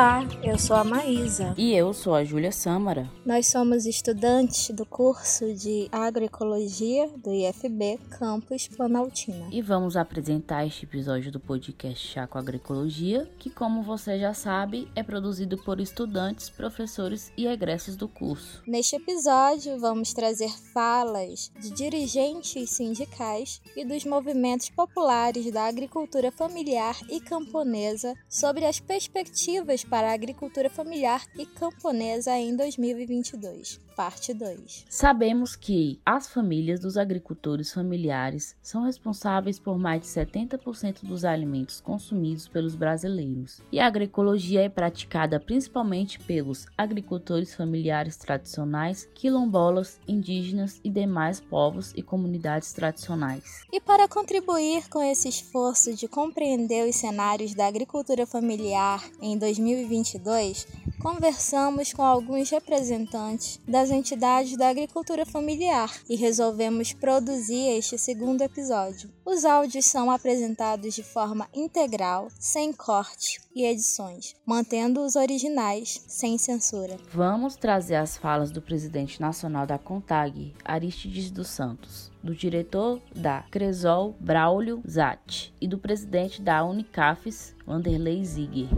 Olá, eu sou a Maísa. E eu sou a Júlia Sâmara. Nós somos estudantes do curso de Agroecologia do IFB Campus Planaltina. E vamos apresentar este episódio do podcast Chá com Agroecologia, que, como você já sabe, é produzido por estudantes, professores e egressos do curso. Neste episódio, vamos trazer falas de dirigentes sindicais e dos movimentos populares da agricultura familiar e camponesa sobre as perspectivas para a agricultura familiar e camponesa em 2022, parte 2. Sabemos que as famílias dos agricultores familiares são responsáveis por mais de 70% dos alimentos consumidos pelos brasileiros, e a agroecologia é praticada principalmente pelos agricultores familiares tradicionais, quilombolas, indígenas e demais povos e comunidades tradicionais. E para contribuir com esse esforço de compreender os cenários da agricultura familiar em 2022, 2022, conversamos com alguns representantes das entidades da agricultura familiar e resolvemos produzir este segundo episódio. Os áudios são apresentados de forma integral, sem corte e edições, mantendo os originais, sem censura. Vamos trazer as falas do presidente nacional da CONTAG, Aristides dos Santos, do diretor da Cresol, Braulio Zatti, e do presidente da Unicafes, Wanderlei Ziger.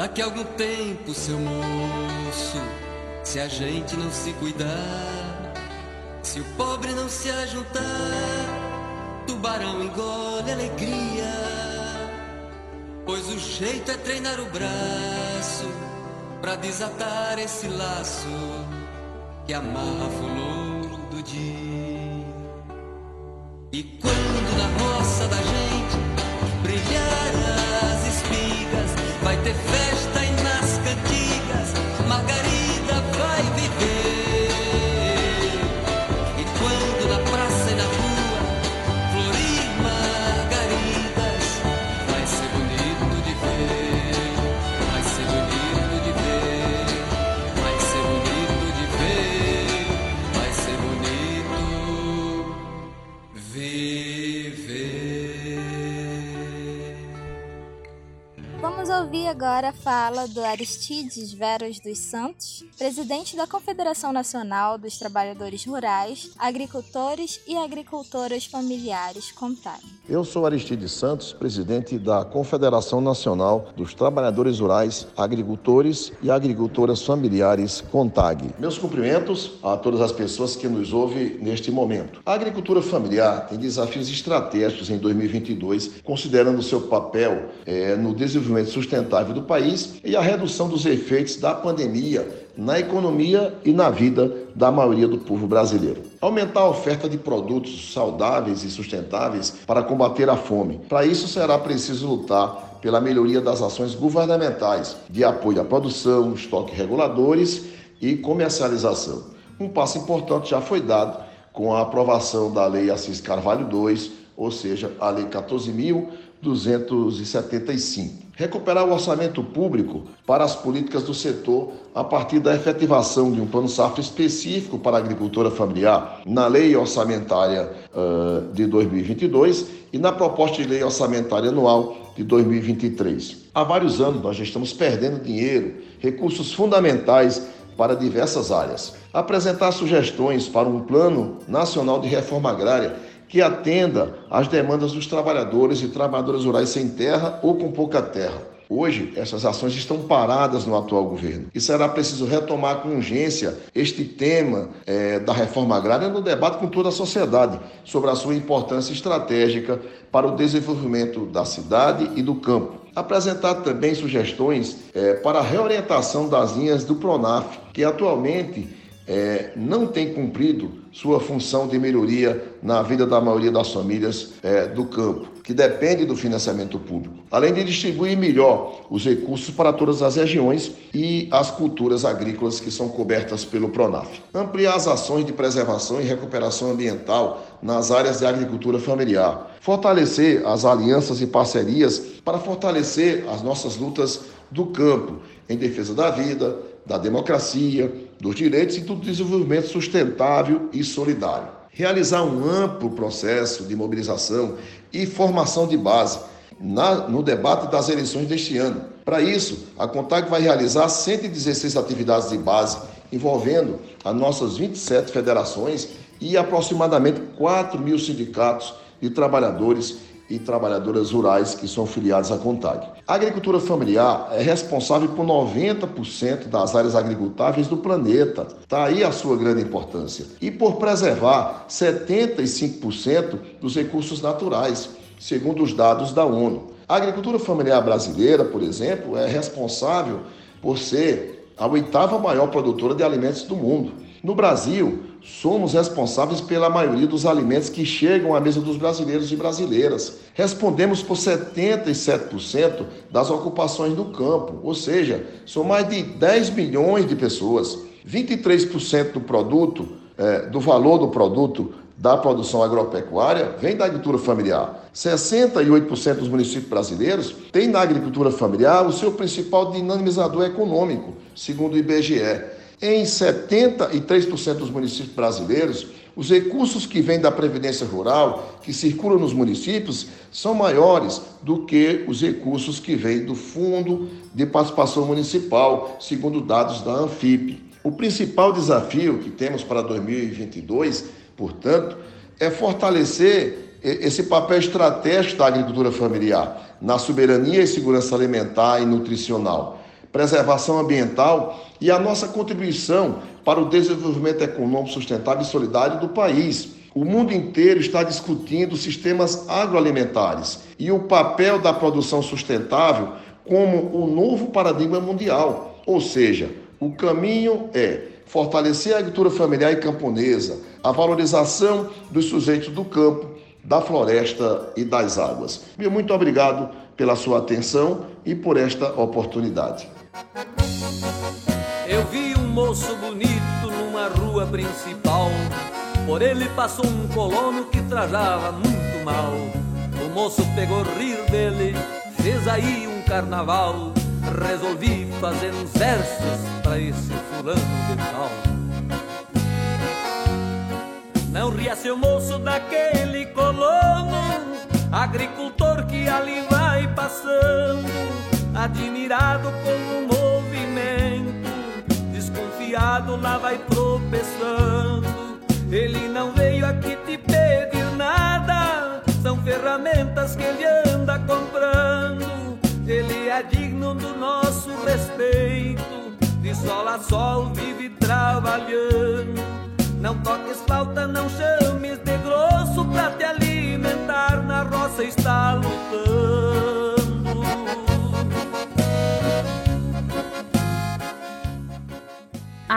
Daqui a algum tempo, seu moço, se a gente não se cuidar, se o pobre não se ajuntar, tubarão engole alegria. Pois o jeito é treinar o braço pra desatar esse laço que amarra a flor do dia. E quando Vamos ouvir agora a fala do Aristides Veros dos Santos, presidente da Confederação Nacional dos Trabalhadores Rurais, Agricultores e Agricultoras Familiares, CONTAG. Eu sou Aristides Santos, presidente da Confederação Nacional dos Trabalhadores Rurais, Agricultores e Agricultoras Familiares, CONTAG. Meus cumprimentos a todas as pessoas que nos ouvem neste momento. A agricultura familiar tem desafios estratégicos em 2022, considerando seu papel eh, no desenvolvimento sustentável do país e a redução dos efeitos da pandemia na economia e na vida da maioria do povo brasileiro. Aumentar a oferta de produtos saudáveis e sustentáveis para combater a fome. Para isso será preciso lutar pela melhoria das ações governamentais de apoio à produção, estoque reguladores e comercialização. Um passo importante já foi dado com a aprovação da Lei Assis Carvalho II, ou seja, a Lei 14.275. Recuperar o orçamento público para as políticas do setor a partir da efetivação de um plano safra específico para a agricultura familiar na Lei Orçamentária uh, de 2022 e na proposta de Lei Orçamentária Anual de 2023. Há vários anos nós já estamos perdendo dinheiro, recursos fundamentais para diversas áreas. Apresentar sugestões para um Plano Nacional de Reforma Agrária que atenda às demandas dos trabalhadores e trabalhadoras rurais sem terra ou com pouca terra. Hoje, essas ações estão paradas no atual governo e será preciso retomar com urgência este tema é, da reforma agrária no debate com toda a sociedade sobre a sua importância estratégica para o desenvolvimento da cidade e do campo. Apresentar também sugestões é, para a reorientação das linhas do PRONAF, que atualmente é, não tem cumprido sua função de melhoria na vida da maioria das famílias é, do campo, que depende do financiamento público, além de distribuir melhor os recursos para todas as regiões e as culturas agrícolas que são cobertas pelo PRONAF. Ampliar as ações de preservação e recuperação ambiental nas áreas de agricultura familiar. Fortalecer as alianças e parcerias para fortalecer as nossas lutas do campo em defesa da vida, da democracia, dos direitos e do desenvolvimento sustentável e solidário. Realizar um amplo processo de mobilização e formação de base na, no debate das eleições deste ano. Para isso, a CONTAG vai realizar 116 atividades de base envolvendo as nossas 27 federações e aproximadamente 4 mil sindicatos de trabalhadores e trabalhadoras rurais que são filiados à CONTAG. A agricultura familiar é responsável por 90% das áreas agricultáveis do planeta. Está aí a sua grande importância. E por preservar 75% dos recursos naturais, segundo os dados da ONU. A agricultura familiar brasileira, por exemplo, é responsável por ser a oitava maior produtora de alimentos do mundo. No Brasil, somos responsáveis pela maioria dos alimentos que chegam à mesa dos brasileiros e brasileiras. Respondemos por 77% das ocupações do campo, ou seja, são mais de 10 milhões de pessoas. 23% do produto, é, do valor do produto da produção agropecuária vem da agricultura familiar. 68% dos municípios brasileiros têm na agricultura familiar o seu principal dinamizador econômico, segundo o IBGE. Em 73% dos municípios brasileiros, os recursos que vêm da Previdência Rural, que circulam nos municípios, são maiores do que os recursos que vêm do Fundo de Participação Municipal, segundo dados da Anfip. O principal desafio que temos para 2022, portanto, é fortalecer esse papel estratégico da agricultura familiar na soberania e segurança alimentar e nutricional preservação ambiental e a nossa contribuição para o desenvolvimento econômico sustentável e solidário do país. O mundo inteiro está discutindo sistemas agroalimentares e o papel da produção sustentável como o novo paradigma mundial. Ou seja, o caminho é fortalecer a agricultura familiar e camponesa, a valorização dos sujeitos do campo, da floresta e das águas. Muito obrigado pela sua atenção e por esta oportunidade. Eu vi um moço bonito numa rua principal. Por ele passou um colono que trajava muito mal. O moço pegou rir dele, fez aí um carnaval. Resolvi fazer uns versos pra esse fulano de tal. Não ria seu moço daquele colono, agricultor que ali vai passando admirado com o movimento, desconfiado lá vai tropeçando. Ele não veio aqui te pedir nada, são ferramentas que ele anda comprando. Ele é digno do nosso respeito, de sol a sol vive trabalhando. Não toques falta, não chames de grosso pra te alimentar na roça está lutando.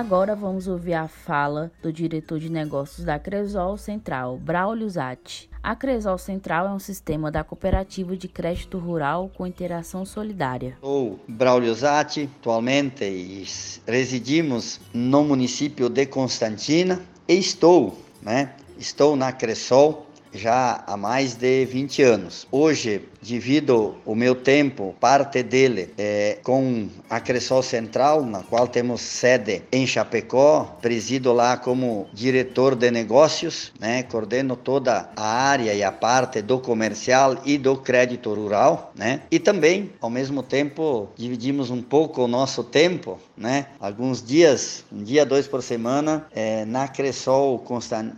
Agora vamos ouvir a fala do diretor de negócios da Cresol Central, Braulio Zatti. A Cresol Central é um sistema da cooperativa de crédito rural com interação solidária. Sou Braulio Zatti, atualmente residimos no município de Constantina e estou, né, estou na Cresol já há mais de 20 anos. Hoje divido o meu tempo, parte dele, é, com a Cressol Central, na qual temos sede em Chapecó, presido lá como diretor de negócios, né, coordeno toda a área e a parte do comercial e do crédito rural, né, e também, ao mesmo tempo, dividimos um pouco o nosso tempo, né, alguns dias, um dia, dois por semana, é, na Cressol,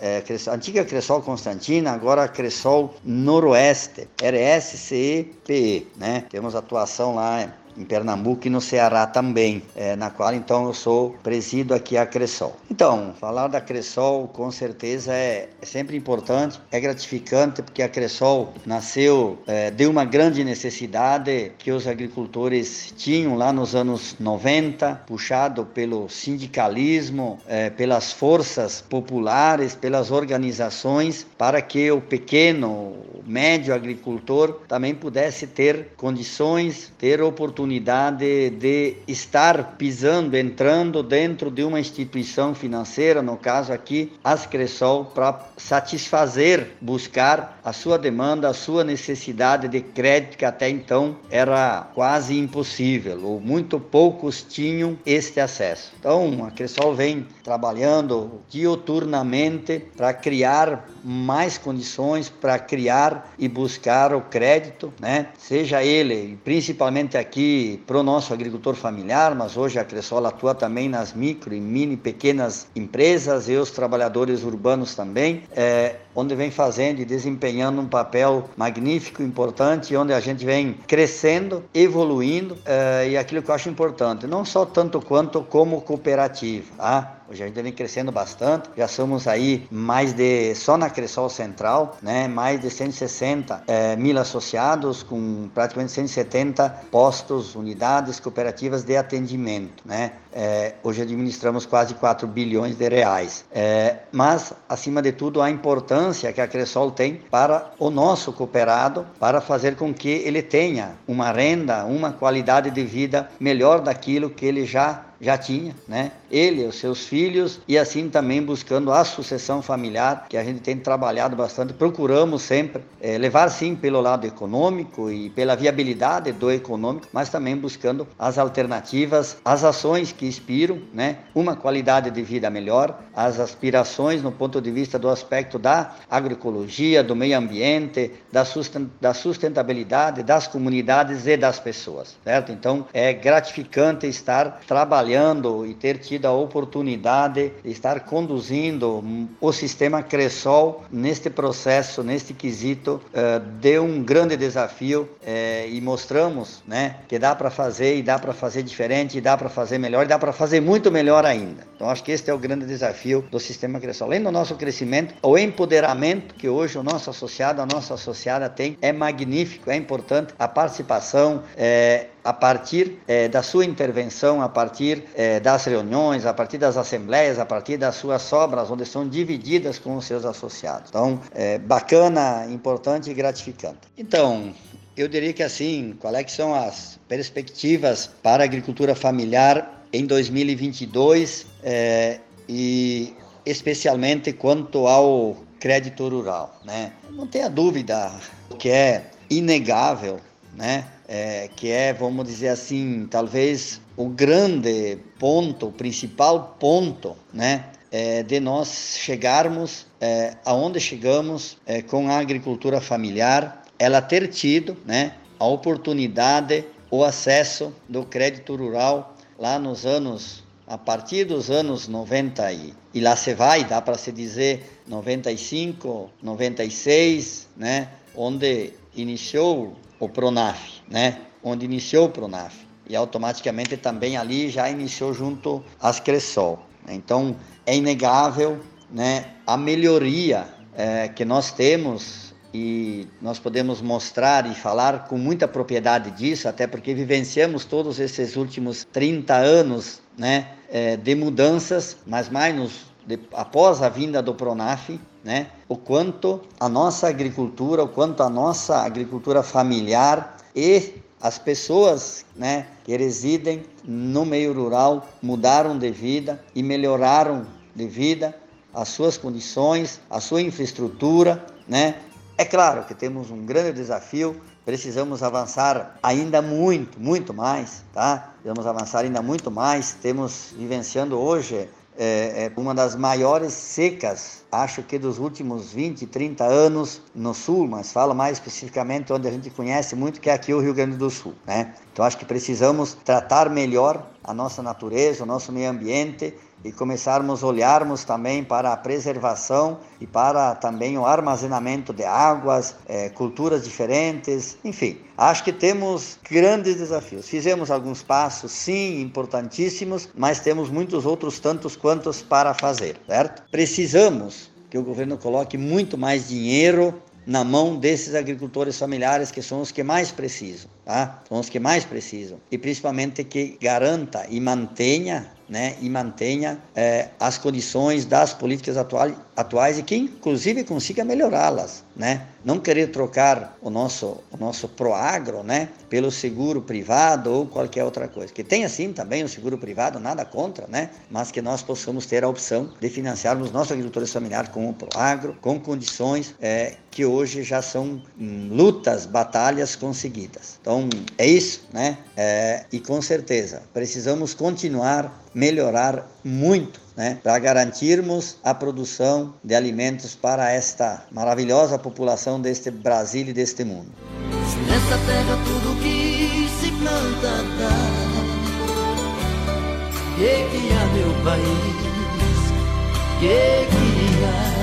é, Cressol, antiga Cressol Constantina, agora Cressol Noroeste, RS CPE, né? Temos atuação lá em Pernambuco e no Ceará também, é, na qual então eu sou presido aqui a Cressol. Então, falar da Cressol com certeza é, é sempre importante, é gratificante porque a Cressol nasceu é, de uma grande necessidade que os agricultores tinham lá nos anos 90, puxado pelo sindicalismo, é, pelas forças populares, pelas organizações, para que o pequeno, médio agricultor também pudesse ter condições, ter oportunidades oportunidade de estar pisando, entrando dentro de uma instituição financeira, no caso aqui, as Cressol, para satisfazer, buscar a sua demanda, a sua necessidade de crédito, que até então era quase impossível, ou muito poucos tinham este acesso. Então, a Cressol vem trabalhando dioturnamente para criar mais condições, para criar e buscar o crédito, né? Seja ele, principalmente aqui para o nosso agricultor familiar, mas hoje a Cressol atua também nas micro e mini pequenas empresas e os trabalhadores urbanos também, é, onde vem fazendo e desempenhando um papel magnífico, importante, onde a gente vem crescendo, evoluindo, é, e aquilo que eu acho importante, não só tanto quanto como cooperativa, tá? Hoje a gente vem crescendo bastante, já somos aí mais de, só na Cressol Central, né, mais de 160 é, mil associados, com praticamente 170 postos, unidades cooperativas de atendimento. Né? É, hoje administramos quase 4 bilhões de reais. É, mas, acima de tudo, a importância que a Cressol tem para o nosso cooperado, para fazer com que ele tenha uma renda, uma qualidade de vida melhor daquilo que ele já já tinha, né? Ele, os seus filhos e assim também buscando a sucessão familiar, que a gente tem trabalhado bastante, procuramos sempre é, levar sim pelo lado econômico e pela viabilidade do econômico, mas também buscando as alternativas, as ações que inspiram, né? Uma qualidade de vida melhor, as aspirações no ponto de vista do aspecto da agroecologia, do meio ambiente, da sustentabilidade das comunidades e das pessoas, certo? Então é gratificante estar trabalhando trabalhando e ter tido a oportunidade de estar conduzindo o sistema Cressol neste processo, neste quesito, uh, de um grande desafio uh, e mostramos né, que dá para fazer e dá para fazer diferente, e dá para fazer melhor e dá para fazer muito melhor ainda. Então acho que este é o grande desafio do sistema Cressol. Além do nosso crescimento, o empoderamento que hoje o nosso associado, a nossa associada tem é magnífico, é importante a participação, é, a partir é, da sua intervenção, a partir é, das reuniões, a partir das assembleias, a partir das suas sobras, onde são divididas com os seus associados. Então, é bacana, importante e gratificante. Então, eu diria que assim, qual é que são as perspectivas para a agricultura familiar em 2022 é, e especialmente quanto ao crédito rural, né? Não tenha dúvida que é inegável, né? é, que é, vamos dizer assim, talvez o grande ponto, o principal ponto, né, é, de nós chegarmos é, aonde chegamos é, com a agricultura familiar, ela ter tido, né, a oportunidade, o acesso do crédito rural lá nos anos a partir dos anos 90 e, e lá se vai, dá para se dizer 95, 96, né, onde iniciou o Pronaf, né? Onde iniciou o Pronaf. E automaticamente também ali já iniciou junto às Cressol. Então é inegável né, a melhoria é, que nós temos e nós podemos mostrar e falar com muita propriedade disso, até porque vivenciamos todos esses últimos 30 anos né, é, de mudanças, mas mais nos, de, após a vinda do Pronaf, né, o quanto a nossa agricultura, o quanto a nossa agricultura familiar e as pessoas né, que residem no meio rural mudaram de vida e melhoraram de vida as suas condições, a sua infraestrutura, né? É claro que temos um grande desafio, precisamos avançar ainda muito, muito mais, tá? Precisamos avançar ainda muito mais. Temos vivenciando hoje é, é uma das maiores secas, acho que dos últimos 20, 30 anos no sul, mas falo mais especificamente onde a gente conhece muito, que é aqui o Rio Grande do Sul. Né? Então acho que precisamos tratar melhor a nossa natureza, o nosso meio ambiente e começarmos a olharmos também para a preservação e para também o armazenamento de águas, é, culturas diferentes, enfim. Acho que temos grandes desafios. Fizemos alguns passos, sim, importantíssimos, mas temos muitos outros tantos quantos para fazer, certo? Precisamos que o governo coloque muito mais dinheiro na mão desses agricultores familiares que são os que mais precisam, tá? São os que mais precisam e principalmente que garanta e mantenha né, e mantenha é, as condições das políticas atuais, atuais e que inclusive consiga melhorá-las, né? Não querer trocar o nosso o nosso proagro, né, pelo seguro privado ou qualquer outra coisa. Que tenha sim também o seguro privado, nada contra, né? Mas que nós possamos ter a opção de financiarmos nossos agricultores familiares com o proagro, com condições é, que hoje já são hum, lutas, batalhas conseguidas. Então é isso, né? É, e com certeza precisamos continuar melhorar muito né, para garantirmos a produção de alimentos para esta maravilhosa população deste Brasil e deste mundo. Nessa terra tudo que se planta dá, que há meu país, que há?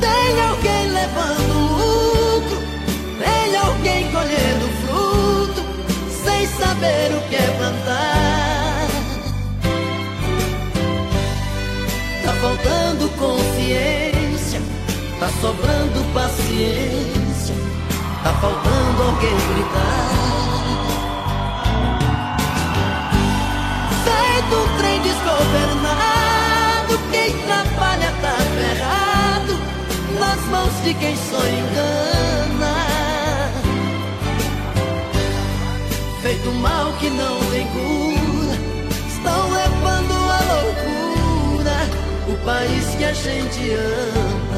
Tem alguém levando lucro, tem alguém saber o que plantar. Tá faltando consciência, tá sobrando paciência, tá faltando alguém gritar. Feito um trem desgovernado, quem trabalha tá ferrado, nas mãos de quem só engana. Feito mal que não tem cura, estão levando a loucura o país que a gente ama.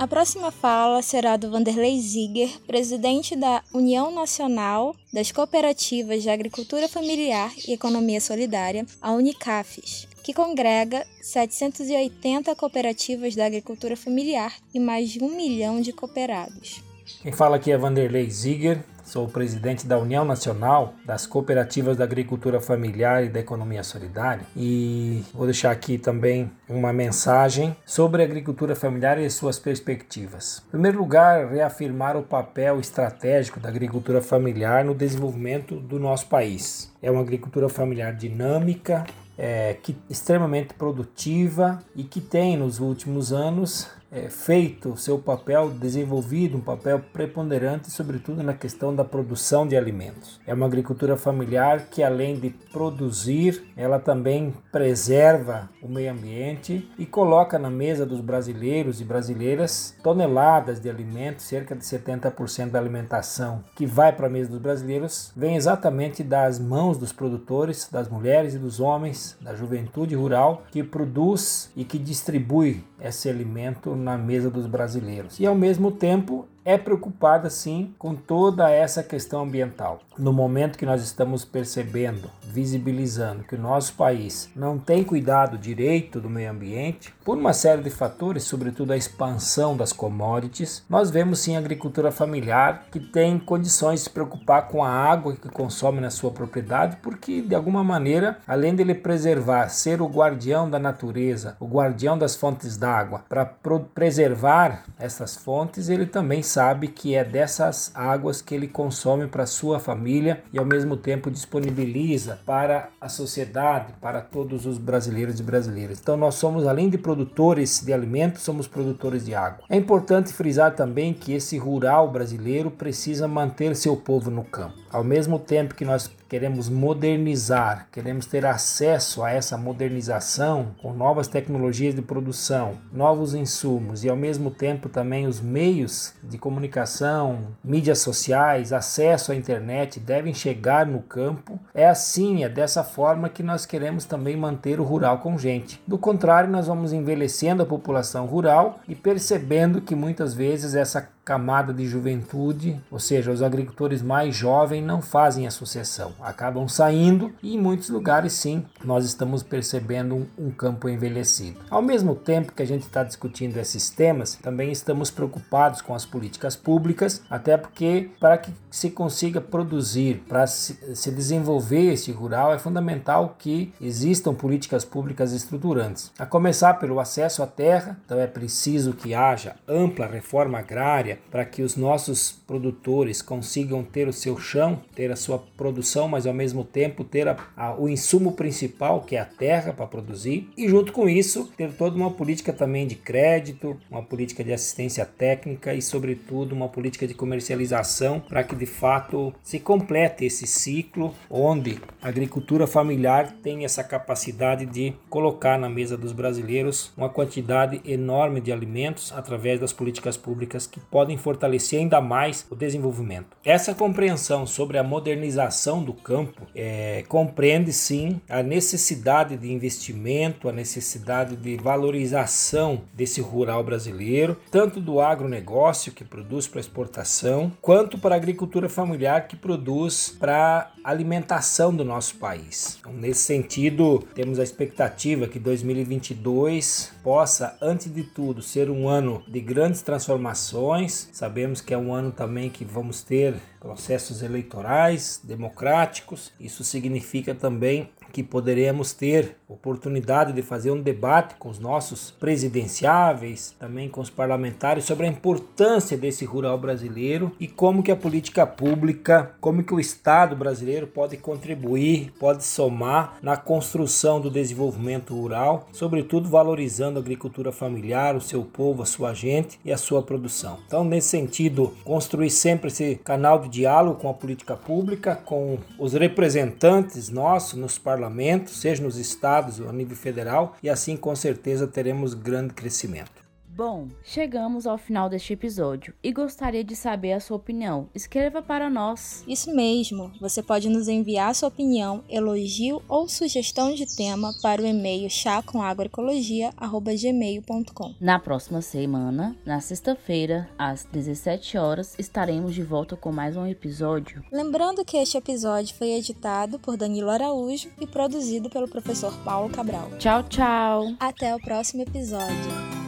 A próxima fala será do Vanderlei Ziger, presidente da União Nacional das Cooperativas de Agricultura Familiar e Economia Solidária, a Unicafes, que congrega 780 cooperativas da agricultura familiar e mais de um milhão de cooperados. Quem fala aqui é Vanderlei Ziger, sou presidente da União Nacional das Cooperativas da Agricultura Familiar e da Economia Solidária e vou deixar aqui também uma mensagem sobre a agricultura familiar e suas perspectivas. Em primeiro lugar, reafirmar o papel estratégico da agricultura familiar no desenvolvimento do nosso país. É uma agricultura familiar dinâmica, é, que, extremamente produtiva e que tem nos últimos anos é, feito seu papel, desenvolvido um papel preponderante, sobretudo na questão da produção de alimentos. É uma agricultura familiar que, além de produzir, ela também preserva o meio ambiente e coloca na mesa dos brasileiros e brasileiras toneladas de alimentos, cerca de 70% da alimentação que vai para a mesa dos brasileiros vem exatamente das mãos dos produtores, das mulheres e dos homens, da juventude rural que produz e que distribui esse alimento na mesa dos brasileiros. E ao mesmo tempo é preocupada sim com toda essa questão ambiental. No momento que nós estamos percebendo, visibilizando que o nosso país não tem cuidado direito do meio ambiente, por uma série de fatores, sobretudo a expansão das commodities, nós vemos sim a agricultura familiar que tem condições de se preocupar com a água que consome na sua propriedade, porque de alguma maneira, além dele preservar, ser o guardião da natureza, o guardião das fontes d'água, para preservar essas fontes, ele também sabe que é dessas águas que ele consome para sua família e ao mesmo tempo disponibiliza para a sociedade, para todos os brasileiros e brasileiras. Então nós somos além de produtores de alimentos, somos produtores de água. É importante frisar também que esse rural brasileiro precisa manter seu povo no campo. Ao mesmo tempo que nós queremos modernizar, queremos ter acesso a essa modernização com novas tecnologias de produção, novos insumos e ao mesmo tempo também os meios de comunicação, mídias sociais, acesso à internet devem chegar no campo. É assim, é dessa forma que nós queremos também manter o rural com gente. Do contrário, nós vamos envelhecendo a população rural e percebendo que muitas vezes essa camada de juventude, ou seja, os agricultores mais jovens não fazem a sucessão, acabam saindo e em muitos lugares sim nós estamos percebendo um, um campo envelhecido. Ao mesmo tempo que a gente está discutindo esses temas, também estamos preocupados com as políticas públicas, até porque para que se consiga produzir, para se, se desenvolver esse rural, é fundamental que existam políticas públicas estruturantes. A começar pelo acesso à terra, então é preciso que haja ampla reforma agrária para que os nossos produtores consigam ter o seu chão, ter a sua produção, mas ao mesmo tempo ter a, a, o insumo principal, que é a terra, para produzir, e junto com isso, ter toda uma política também de crédito, uma política de assistência técnica e, sobretudo, uma política de comercialização para que de fato se complete esse ciclo onde a agricultura familiar tem essa capacidade de colocar na mesa dos brasileiros uma quantidade enorme de alimentos através das políticas públicas que podem podem fortalecer ainda mais o desenvolvimento. Essa compreensão sobre a modernização do campo é, compreende sim a necessidade de investimento, a necessidade de valorização desse rural brasileiro, tanto do agronegócio que produz para exportação, quanto para a agricultura familiar que produz para alimentação do nosso país. Então, nesse sentido, temos a expectativa que 2022 possa, antes de tudo, ser um ano de grandes transformações. Sabemos que é um ano também que vamos ter processos eleitorais democráticos. Isso significa também que poderemos ter oportunidade de fazer um debate com os nossos presidenciáveis, também com os parlamentares sobre a importância desse rural brasileiro e como que a política pública, como que o Estado brasileiro pode contribuir, pode somar na construção do desenvolvimento rural, sobretudo valorizando a agricultura familiar, o seu povo, a sua gente e a sua produção. Então, nesse sentido, construir sempre esse canal de diálogo com a política pública, com os representantes nossos nos parlamentos parlamento, seja nos estados ou a nível federal, e assim com certeza teremos grande crescimento. Bom, chegamos ao final deste episódio e gostaria de saber a sua opinião. Escreva para nós. Isso mesmo, você pode nos enviar sua opinião, elogio ou sugestão de tema para o e-mail chacomagroecologia.gmail.com. Na próxima semana, na sexta-feira, às 17 horas, estaremos de volta com mais um episódio. Lembrando que este episódio foi editado por Danilo Araújo e produzido pelo professor Paulo Cabral. Tchau, tchau! Até o próximo episódio.